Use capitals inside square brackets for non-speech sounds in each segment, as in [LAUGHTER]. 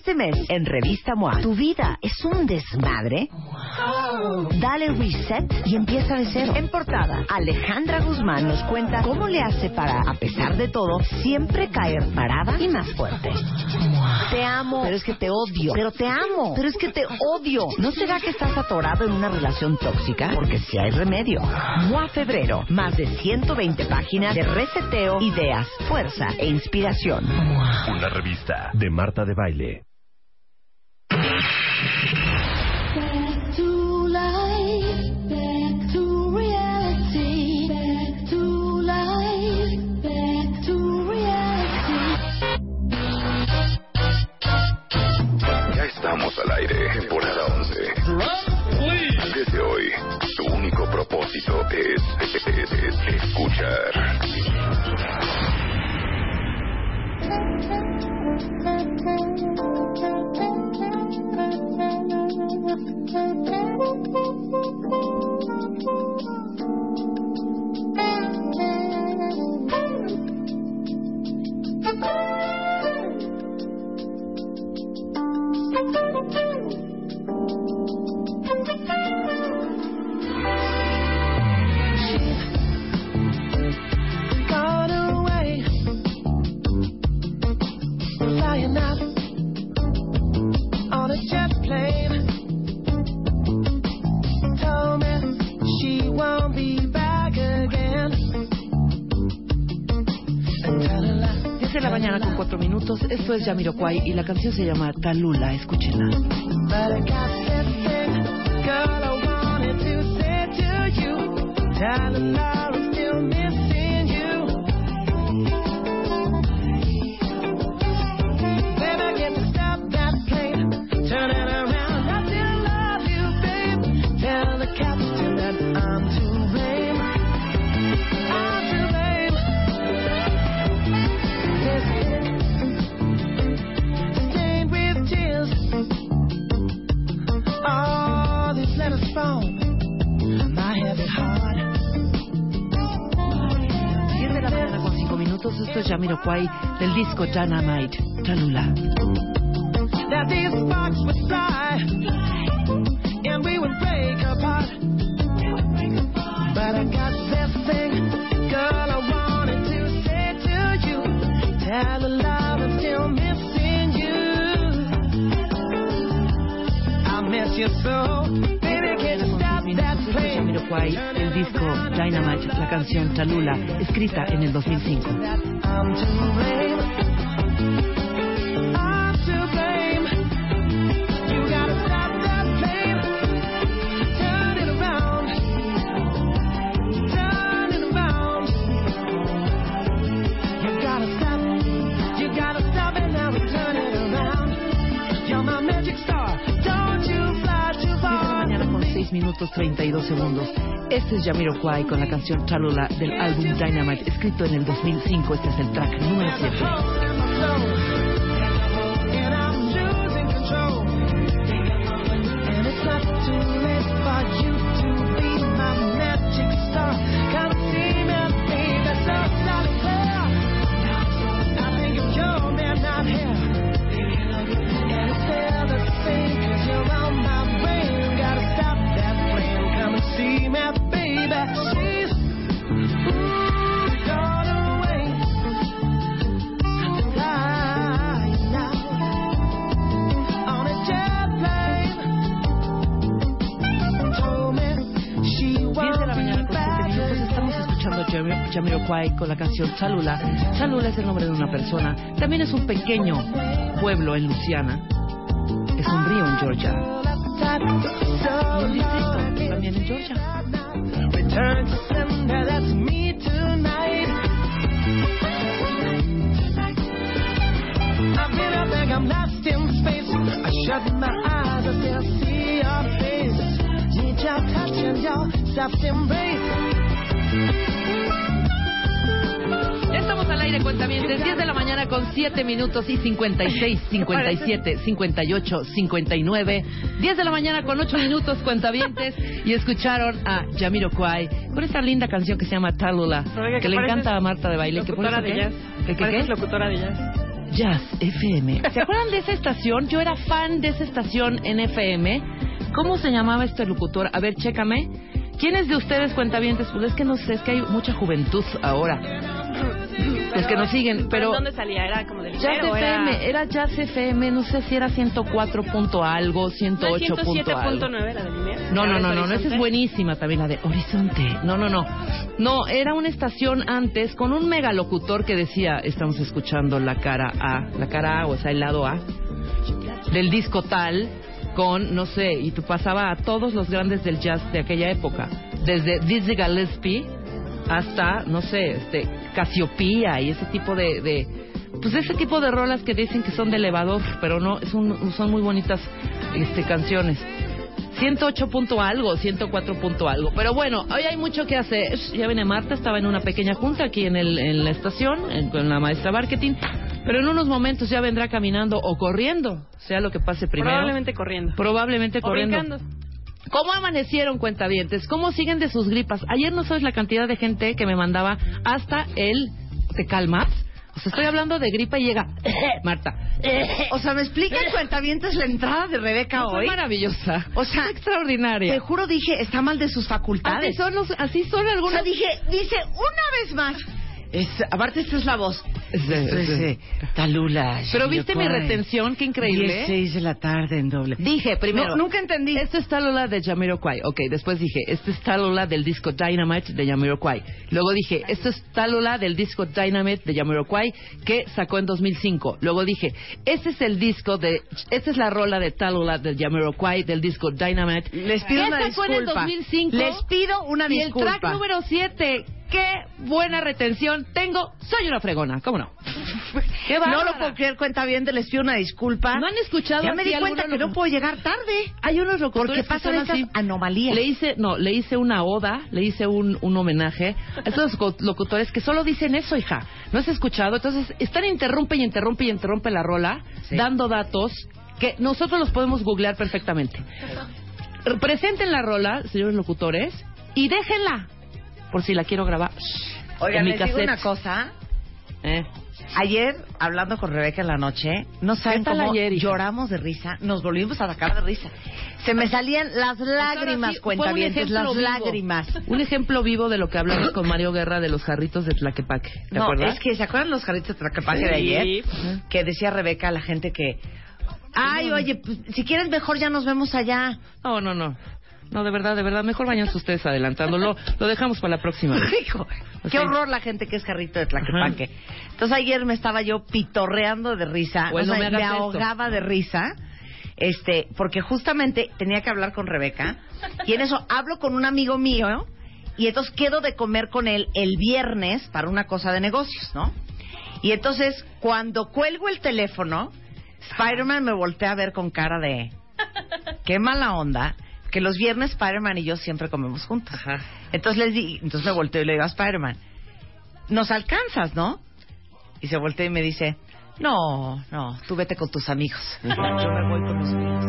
Este mes en Revista MOA, ¿tu vida es un desmadre? Dale reset y empieza de cero. En portada, Alejandra Guzmán nos cuenta cómo le hace para, a pesar de todo, siempre caer parada y más fuerte. Te amo, pero es que te odio. Pero te amo, pero es que te odio. ¿No será que estás atorado en una relación tóxica? Porque si hay remedio. MOA Febrero, más de 120 páginas de reseteo, ideas, fuerza e inspiración. Una revista de Marta de Baile. Es Yamiroquai y la canción se llama Talula. Escúchenla. Yamiroquai del disco Dynamite. Talula. that these sparks would fly and we would break apart. But I got this thing, girl, I wanted to say to you. Tell the love I'm still missing you. I miss you so. Baby, can't you stop that plane? Disco Dynamite, la canción Talula, escrita en el 2005. 2 minutos 32 segundos. Este es Yamiro Kwai con la canción Chalula del álbum Dynamite, escrito en el 2005. Este es el track número 7. Me, baby. She's ooh, gone away. Now on a jet plane. Told me she 10 de won't la be mañana con 7 back minutos estamos escuchando Jami- Jamiroquai con la canción Chalula. Chalula es el nombre de una persona. También es un pequeño pueblo en Luisiana. Es un río en Georgia. I'm lost in space. I shut my eyes, I still see your face. Need your touch and your soft embrace. Aire, cuentamientos. 10 de la mañana con 7 minutos y 56, 57, 58, 59. 10 de la mañana con 8 minutos, cuentavientes. Y escucharon a Yamiro Kwai con esta linda canción que se llama Talula, que que le encanta a Marta de baile. ¿Qué por de jazz. ¿Qué, qué? locutora de jazz. Jazz FM. ¿Se acuerdan de esa estación? Yo era fan de esa estación en FM. ¿Cómo se llamaba este locutor? A ver, chécame. ¿Quiénes de ustedes cuentavientes? Pues es que no sé, es que hay mucha juventud ahora. Los que nos siguen, pero... ¿Dónde salía? ¿Era como del Jazz? FM, era... Jazz FM, no sé si era 104 punto algo, 108 punto algo. 107.9 era del. No, no, no, no, no, esa es buenísima también la de Horizonte. No, no, no. No, era una estación antes con un megalocutor que decía, estamos escuchando la cara A, la cara A, o sea, el lado A, del disco tal, con, no sé, y tú pasaba a todos los grandes del jazz de aquella época, desde Dizzy Gillespie hasta, no sé, este, Casiopía y ese tipo de, de pues ese tipo de rolas que dicen que son de elevador, pero no, es un- son muy bonitas este, canciones. 108 punto algo, 104 punto algo. Pero bueno, hoy hay mucho que hacer. Ya viene Marta, estaba en una pequeña junta aquí en, el, en la estación en- con la maestra marketing. Pero en unos momentos ya vendrá caminando o corriendo, sea lo que pase primero. Probablemente corriendo. Probablemente O corriendo. brincando. ¿Cómo amanecieron cuentavientes? ¿Cómo siguen de sus gripas? Ayer no sabes la cantidad de gente que me mandaba hasta el ¿te calmas? O sea, estoy hablando de gripa y llega [COUGHS] Marta. O sea, ¿me explica [COUGHS] cuentavientes la entrada de Rebeca hoy? maravillosa. O sea, extraordinaria. Te juro, dije, está mal de sus Así facultades. son, los- así son O sea, algunos. dije, dice una vez más. Es, aparte, esta es la voz. Sí, es, sí. eh, Talula. Pero viste mi retención, qué increíble. 16 de la tarde en doble. Dije primero. No, nunca entendí. Esto es Talula de Jamiroquai. Ok, después dije, esto es Talula del disco Dynamite de Jamiroquai. Luego dije, esto es Talula del disco Dynamite de Jamiroquai que sacó en 2005. Luego dije, este es el disco de, esta es la rola de Talula de Jamiroquai del disco Dynamite. Les pido una sacó en el disculpa. 2005. Les pido una y disculpa. el track número 7. Qué buena retención tengo. Soy una fregona, ¿cómo no? [LAUGHS] Qué No lo puedo creer, cuenta bien, les pido una disculpa. ¿No han escuchado Ya me di cuenta que no puedo llegar tarde. Hay unos locutores Porque que pasan así. anomalías. Le hice, no, le hice una oda, le hice un, un homenaje a estos locutores que solo dicen eso, hija. ¿No has escuchado? Entonces, están interrumpe y interrumpe y interrumpe la rola, Sí. dando datos que nosotros los podemos googlear perfectamente. [LAUGHS] Presenten la rola, señores locutores, y déjenla, por si la quiero grabar. Oigan, en mi les digo cassette. una cosa. Eh. Ayer, hablando con Rebeca en la noche, no saben cómo ayer, lloramos de risa, nos volvimos a sacar de risa. Se me salían las lágrimas, sí, cuentavientes, las vivo. lágrimas. Un ejemplo vivo de lo que hablamos con Mario Guerra de los jarritos de Tlaquepaque. ¿Te No, acuerdas? es que, ¿se acuerdan los jarritos de Tlaquepaque de ayer? Que decía Rebeca a la gente que, ay, oye, pues, si quieres mejor ya nos vemos allá. No, no, no. No, de verdad, de verdad. Mejor váyanse ustedes adelantándolo. Lo dejamos para la próxima. vez. [LAUGHS] Hijo, Sí. qué horror la gente que es jarrito de Tlaquepaque. Entonces ayer me estaba yo pitorreando de risa, Bueno, o sea, me me, hagas esto. ahogaba de risa, este, porque justamente tenía que hablar con Rebeca y en eso hablo con un amigo mío y entonces quedo de comer con él el viernes para una cosa de negocios, ¿no? Y entonces cuando cuelgo el teléfono, Spider-Man me voltea a ver con cara de qué mala onda. Que los viernes Spider-Man y yo siempre comemos juntos. Entonces les di, entonces me volteo y le digo a Spider-Man, nos alcanzas, ¿no? Y se voltea y me dice, no, no, tú vete con tus amigos. [LAUGHS] Yo me voy con los míos.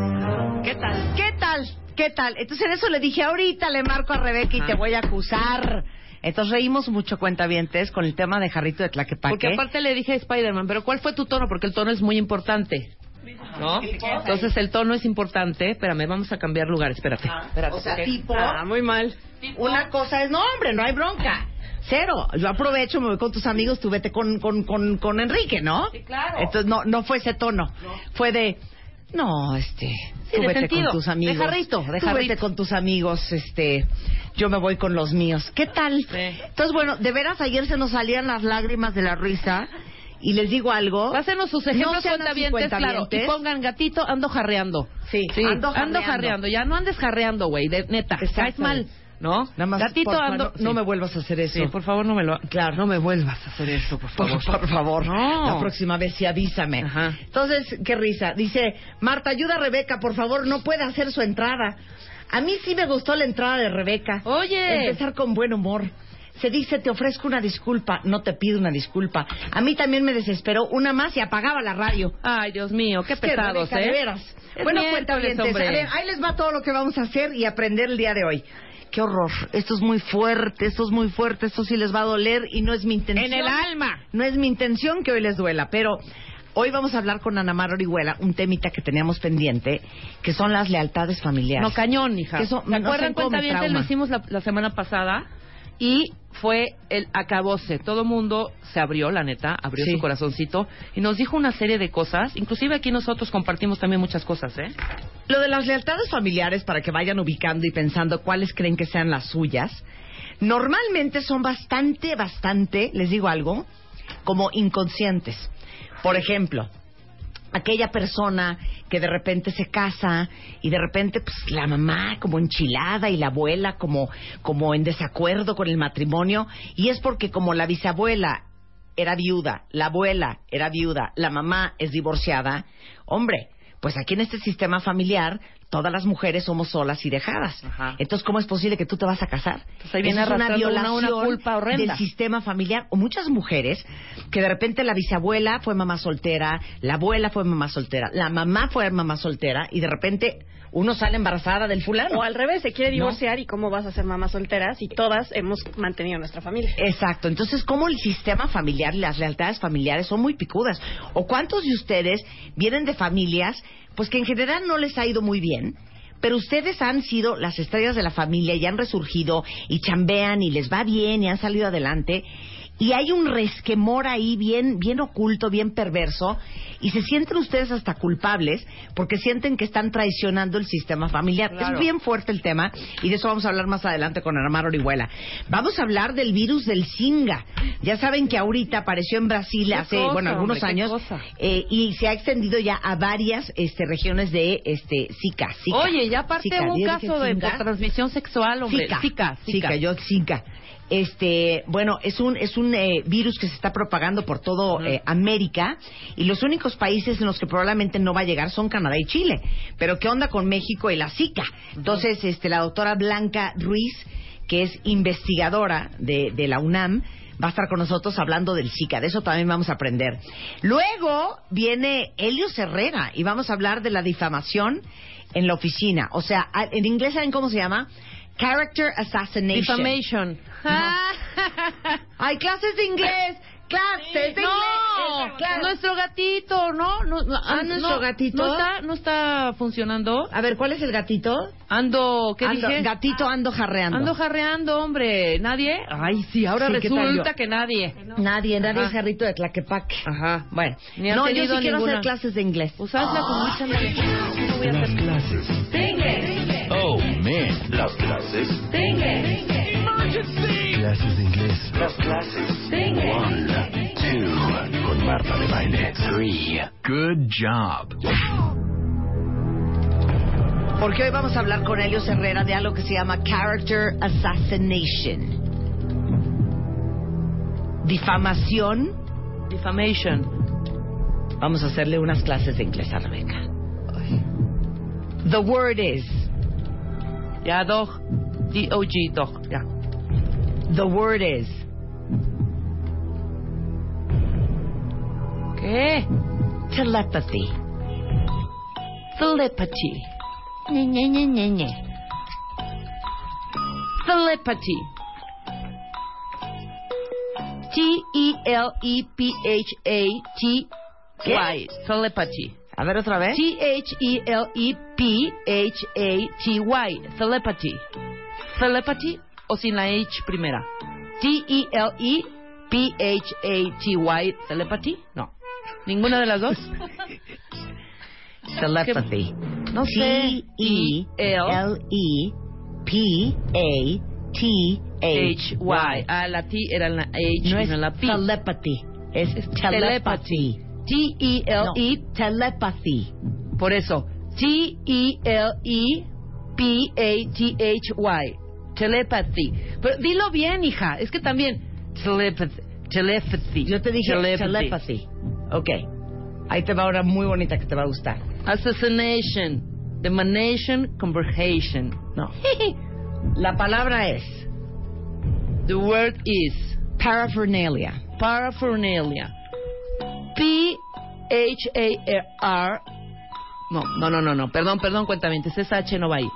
¿Qué tal? ¿Qué tal? ¿Qué tal? Entonces en eso le dije, ahorita le marco a Rebeca y te voy a acusar. Entonces reímos mucho cuentavientes con el tema de Jarrito de Tlaquepaque. Porque aparte le dije a Spider-Man, pero ¿cuál fue tu tono? Porque el tono es muy importante. ¿No? Entonces el tono es importante. Espérame, vamos a cambiar lugar. Espérate. espérate o sea, porque- tipo, Ah, muy mal. una cosa es, no, hombre, no hay bronca. Cero. Yo aprovecho, me voy con tus amigos, tú vete con, con, con, con Enrique, ¿no? Sí, claro. Entonces no, no fue ese tono. Fue de, no, este, Sí, tú vete sentido, con tus amigos. jarrito, de tú jarrito. vete con tus amigos, este, yo me voy con los míos. ¿Qué tal? Sí. Entonces, bueno, de veras ayer se nos salían las lágrimas de la risa. Y les digo algo. Pásenos sus ejemplos No cuentavientes, claro. Y pongan gatito, ando jarreando. Sí, ando, ando jarreando. jarreando. Ya no andes jarreando, güey, de neta. Caes mal, ¿no? Nada más, gatito, porfa, ando. no, no sí. me vuelvas a hacer eso. Sí, por favor, no me lo. Claro. No me vuelvas a hacer eso, por Por, favor. por favor. No. La próxima vez sí avísame. Ajá. Entonces, qué risa. Dice, Marta, ayuda a Rebeca, por favor, no puede hacer su entrada. A mí sí me gustó la entrada de Rebeca. Oye. Empezar con buen humor. Se dice, te ofrezco una disculpa, no te pido una disculpa. A mí también me desesperó una más y apagaba la radio. Ay, Dios mío, qué que, pesados, Rebeca, ¿eh? de veras. Es bueno, cuenta hombre. A ver, ahí les va todo lo que vamos a hacer y aprender el día de hoy. Qué horror. Esto es muy fuerte, esto es muy fuerte, esto sí les va a doler y no es mi intención. En el alma. No es mi intención que hoy les duela, pero Hoy vamos a hablar con Ana Mar Orihuela un temita que teníamos pendiente, que son las lealtades familiares. No, cañón, hija. ¿Se no acuerdan cuánta bien lo hicimos la, la semana pasada? Y fue el acabose. Todo mundo se abrió, la neta, abrió Sí. su corazoncito y nos dijo una serie de cosas. Inclusive aquí nosotros compartimos también muchas cosas, ¿eh? Lo de las lealtades familiares, para que vayan ubicando y pensando cuáles creen que sean las suyas, normalmente son bastante, bastante, les digo algo, como inconscientes. Por ejemplo, aquella persona que de repente se casa y de repente pues la mamá como enchilada y la abuela como como en desacuerdo con el matrimonio y es porque como la bisabuela era viuda, la abuela era viuda, la mamá es divorciada, hombre, pues aquí en este sistema familiar todas las mujeres somos solas y dejadas. Ajá. Entonces, ¿cómo es posible que tú te vas a casar? Pues ahí viene Eso es una arrastrando una- violación una culpa horrenda. del sistema familiar. O muchas mujeres que de repente la bisabuela fue mamá soltera, la abuela fue mamá soltera, la mamá fue mamá soltera y de repente uno sale embarazada del fulano. O al revés, se quiere No. divorciar y cómo vas a ser mamá soltera si todas hemos mantenido nuestra familia. Exacto. Entonces, ¿cómo el sistema familiar y las lealtades familiares son muy picudas? ¿O cuántos de ustedes vienen de familias, pues que en general no les ha ido muy bien? Pero ustedes han sido las estrellas de la familia y han resurgido y chambean y les va bien y han salido adelante. Y hay un resquemor ahí bien, bien oculto, bien perverso, y se sienten ustedes hasta culpables porque sienten que están traicionando el sistema familiar. Claro. Es bien fuerte el tema, y de eso vamos a hablar más adelante con Ana Mar Orihuela. Vamos a hablar del virus del Zika. Ya saben que ahorita apareció en Brasil ¿Qué hace, cosa, bueno, algunos hombre, años, eh, y se ha extendido ya a varias este, regiones de este, Zika. Zika. Oye, ya aparte Zika, un ¿ya dije caso de transmisión sexual, hombre. Zika, Zika. Zika, yo Zika. Este, bueno, es un es un eh, virus que se está propagando por todo eh, América y los únicos países en los que probablemente no va a llegar son Canadá y Chile. Pero qué onda con México y la Zika. Entonces, este, la doctora Blanca Ruiz, que es investigadora de, de la UNAM, va a estar con nosotros hablando del Zika. De eso también vamos a aprender. Luego viene Helios Herrera y vamos a hablar de la difamación en la oficina. O sea, en inglés, ¿saben cómo se llama? Character Assassination. Defamation. Hay clases de inglés. Clases de inglés. No, Clases. nuestro gatito, ¿no? no, no, Ah, ¿nuestro gatito? No está, no está funcionando. A ver, ¿cuál es el gatito? Ando, ¿qué Ando- dije? Gatito ando jarreando. Ando jarreando, hombre. ¿Nadie? Ay, sí, ahora Sí, ¿qué tal resulta que nadie. Nadie, nadie Ajá. es jarrito de Tlaquepaque. Ajá. Bueno, no, yo sí quiero ninguna. hacer clases de inglés. Pues hazla con mucha alegría. No voy a Las hacer clases. Oh, man. Las clases. Clases de inglés. Las clases. One, two. Con Marta de Baile. Three. Good job. Porque hoy vamos a hablar con Helios Herrera de algo que se llama Character Assassination. Difamación. Defamation. Vamos a hacerle unas clases de inglés a Rebeca. The word is. Ya, dog. D-O-G, dog. Ya. The word is. ¿Qué? Telepathy. Telepathy. Ñe, Ñe, Ñe, Ñe, Ñe. Telepathy. T-E-L-E-P-H-A-T-Y. Telepathy. A ver otra vez. T-H-E-L-E-P-H-A-T-Y. Telepathy. Telepathy o sin la H primera. T-E-L-E-P-H-A-T-Y. Telepathy. No. ¿Ninguna de las dos? [LAUGHS] Telepathy. No sé. E T-E-L-E-P-A-T-H. Ah, la T era la H No es la P. telepathy. Es telepathy. No, T-E-L-E. telepathy. Por eso. T-E-L-E-P-A-T-H-Y. Telepathy. Pero dilo bien, hija. Es que también. Telepathy. Telepathy. Yo te dije telepathy. Ok. Ahí te va ahora muy bonita que te va a gustar. Assassination. Demonation. Conversation. No. [LAUGHS] La palabra es The word is paraphernalia. paraphernalia. P-H-A-R. No, no, no, no, no. Perdón, perdón, cuéntame. Esa H no va ahí.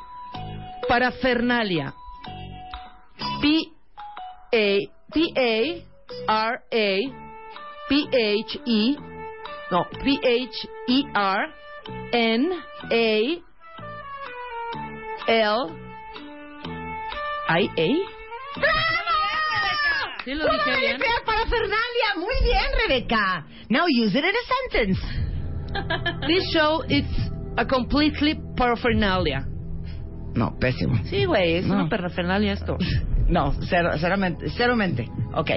P-A-R-A. P-H-E. No, P-H-E-R N-A L I-A. ¿Sí lo dije ¡Pura bien? parafernalia! Muy bien, Rebeca. Now use it in a sentence. [LAUGHS] This show is a completely paraphernalia. No, pésimo. Sí, güey, es No. una parafernalia esto. No, cero, ceramente, ceromente. Ok.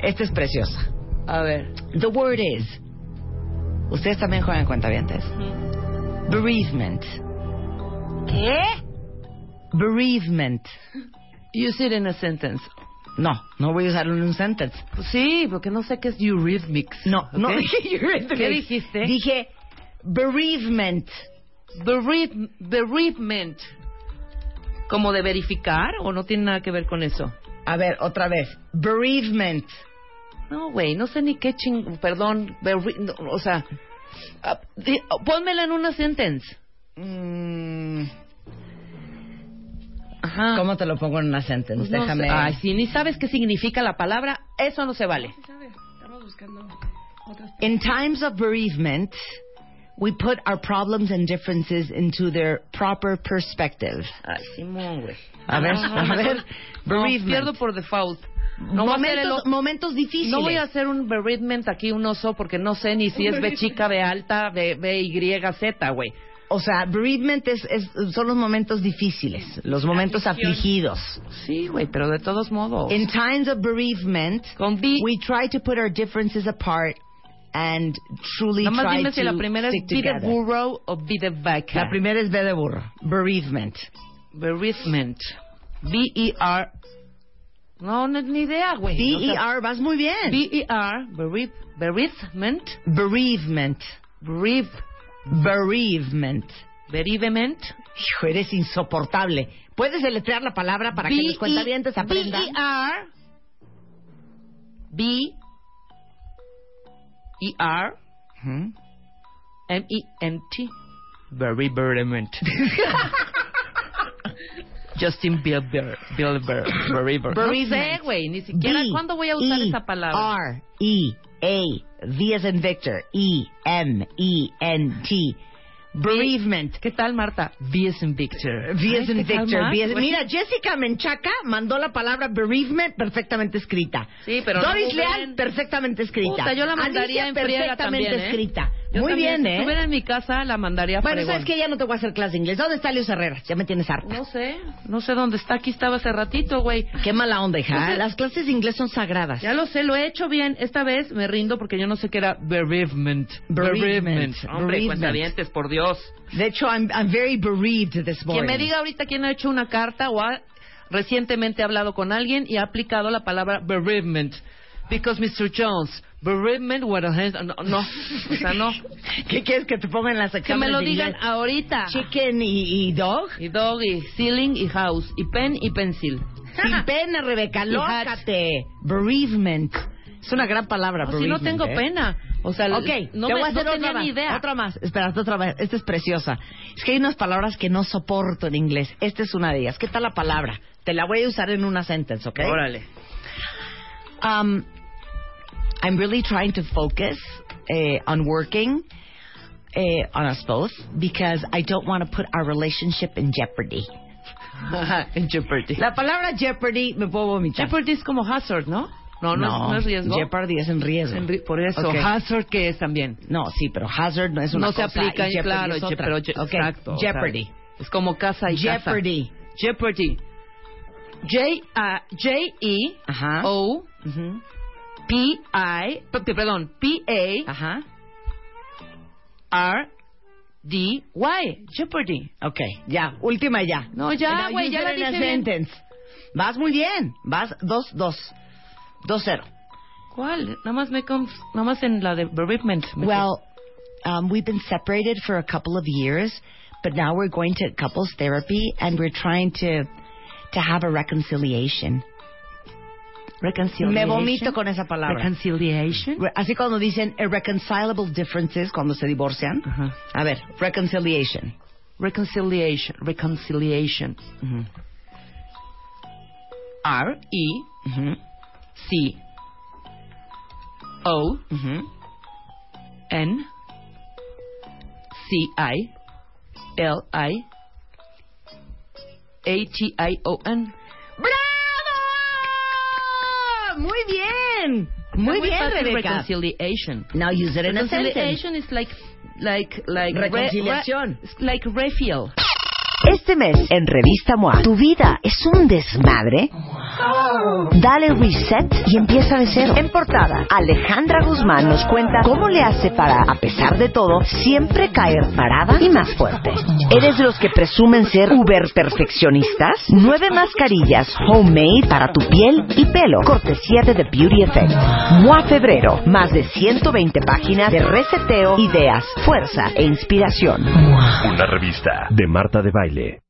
Esta es preciosa. A ver. The word is. Ustedes también juegan cuentavientes. Bereavement. ¿Qué? Bereavement. [LAUGHS] Use it in a sentence. No, no voy a usarlo en un sentence. Pues sí, porque no sé qué es eurythmics. No, no [LAUGHS] dije eurythmics. ¿Qué dijiste? Dije bereavement. Bereave- bereavement. ¿Como de verificar o no tiene nada que ver con eso? A ver, otra vez. Bereavement. No, güey, no sé ni qué ching... Perdón, berre- no, o sea... ah, di- pónmela en una sentence. Mm, Ajá. ¿Cómo te lo pongo en una sentence? Pues no Déjame. sé. Ay, si ni sabes qué significa la palabra, eso no se vale. Estamos buscando otras In times of bereavement, we put our problems and differences into their proper perspective. Ay, Simón, güey. A ver, No, no, a ver. no, Bereavement. pierdo por default. No voy, a hacer el momentos, o- momentos difíciles. no voy a hacer un bereavement aquí, un oso, porque no sé ni si es B chica, B alta, B, B Y, Z, güey. O sea, bereavement es, es- son los momentos difíciles, los momentos afligidos. Sí, güey, pero de todos modos. In times of bereavement, Con B, we try to put our differences apart and truly try dime to si la primera es the together. burro o be the vaca. La primera es B de burro, bereavement. Bereavement. B-E-R. No, no, ni idea, güey. B-E-R, vas muy bien. B-E-R, bereave, bereavement, bereavement. Bereave, Bereavement. bereavement, Hijo, eres insoportable. ¿Puedes deletrear la palabra para que los cuentavientes aprendan? B-E-R, B, E-R, Ujú. M-E-N-T. Bereavement. [LAUGHS] Justin Bieber, Bieber, Bereaver. No sé, Bereavement. güey, ni siquiera. B, ¿Cuándo voy a usar E, esa palabra? R, E, A, V as in Victor, E, M, E, N, T. Bereavement. ¿Qué tal, Marta? V as in Victor. V as Ay, in ¿qué tal Victor. V as-? Mira, Jessica Menchaca mandó la palabra bereavement perfectamente escrita. Sí, pero Doris Leal, perfectamente escrita. Puta, yo la mandaría Alicia, en perfectamente también, ¿eh? escrita. Yo Muy también, bien, si ¿eh? estuviera en mi casa, la mandaría Bueno, fregón. sabes que ya no te voy a hacer clase de inglés. ¿Dónde está Leo Herrera? Ya me tienes harta. No sé, no sé dónde está. Aquí estaba hace ratito, güey. Qué mala onda, hija. Las clases de inglés son sagradas. Ya lo sé, lo he hecho bien. Esta vez me rindo porque yo no sé qué era bereavement. Bereavement. Hombre, Bereavement. cuentavientes, por Dios. De hecho, I'm, I'm very bereaved this morning. Quien me diga ahorita quién ha hecho una carta o ha recientemente hablado con alguien y ha aplicado la palabra bereavement. Because Mr. Jones, bereavement, what a hand- no, no, o sea, no. [LAUGHS] ¿Qué quieres que te ponga en las Que me lo digan inglés? ahorita. Chicken y, y dog. Y dog, y ceiling, y house, y pen, y pencil. [LAUGHS] Sin pena, Rebeca. Lócate. Bereavement. Es una gran palabra, No, si no bereavement, tengo ¿eh? pena. O sea, Ok, no, te me- voy a hacer no otra tenía más. ni idea. Otra más. Espera, otra vez. Esta es preciosa. Es que hay unas palabras que no soporto en inglés. Esta es una de ellas. ¿Qué tal la palabra? Te la voy a usar en una sentence, ¿ok? Órale. Um, I'm really trying to focus eh, on working eh, on us both because I don't want to put our relationship in jeopardy. [LAUGHS] en Jeopardy. La palabra jeopardy me puedo vomitar. Jeopardy es como hazard, ¿no? No, no, es- no es riesgo. Jeopardy es en riesgo. En ri- por eso. Ok. Hazard, ¿qué es también? No, sí, pero hazard no es una no se cosa aplica, y jeopardy claro, es otra. pero je- Ok, exacto. o sea, Jeopardy. es como casa y casa. Jeopardy. Jeopardy. J A J E. O Ujú. P I p- p- perdón P A Ajá. R D Y Jeopardy. Ok, ya, última ya. No, ya, güey, ya la dije bien. sentence. Vas muy bien. Vas dos, dos. Dos cero. ¿Cuál? Nada más me conf- nada más en la de bereavement. me Well, um, we've been separated for a couple of years, but now we're going to couples therapy and we're trying to to have a reconciliation. Reconciliation. Me vomito con esa palabra. Reconciliation. Re- Así cuando dicen irreconcilable differences cuando se divorcian. Ajá. A ver, reconciliation. Reconciliation. Reconciliation. Ujú, R E ujú, C O. N C I L I A T I O N. ¡Bravo! Muy bien. Muy bien, Rebeca. Reconciliation. Now use it in a sentence. Reconciliation is like like like re- Reconciliación. re- like refill. Este mes en Revista MOA, ¿tu vida es un desmadre? Dale reset y empieza de cero. En portada, Alejandra Guzmán nos cuenta cómo le hace para, a pesar de todo, siempre caer parada y más fuerte. ¿Eres de los que presumen ser uber perfeccionistas? Nueve mascarillas homemade para tu piel y pelo. Cortesía de The Beauty Effect. MOA Febrero. Más de 120 páginas de reseteo, ideas, fuerza e inspiración. Una revista de Marta de Baile.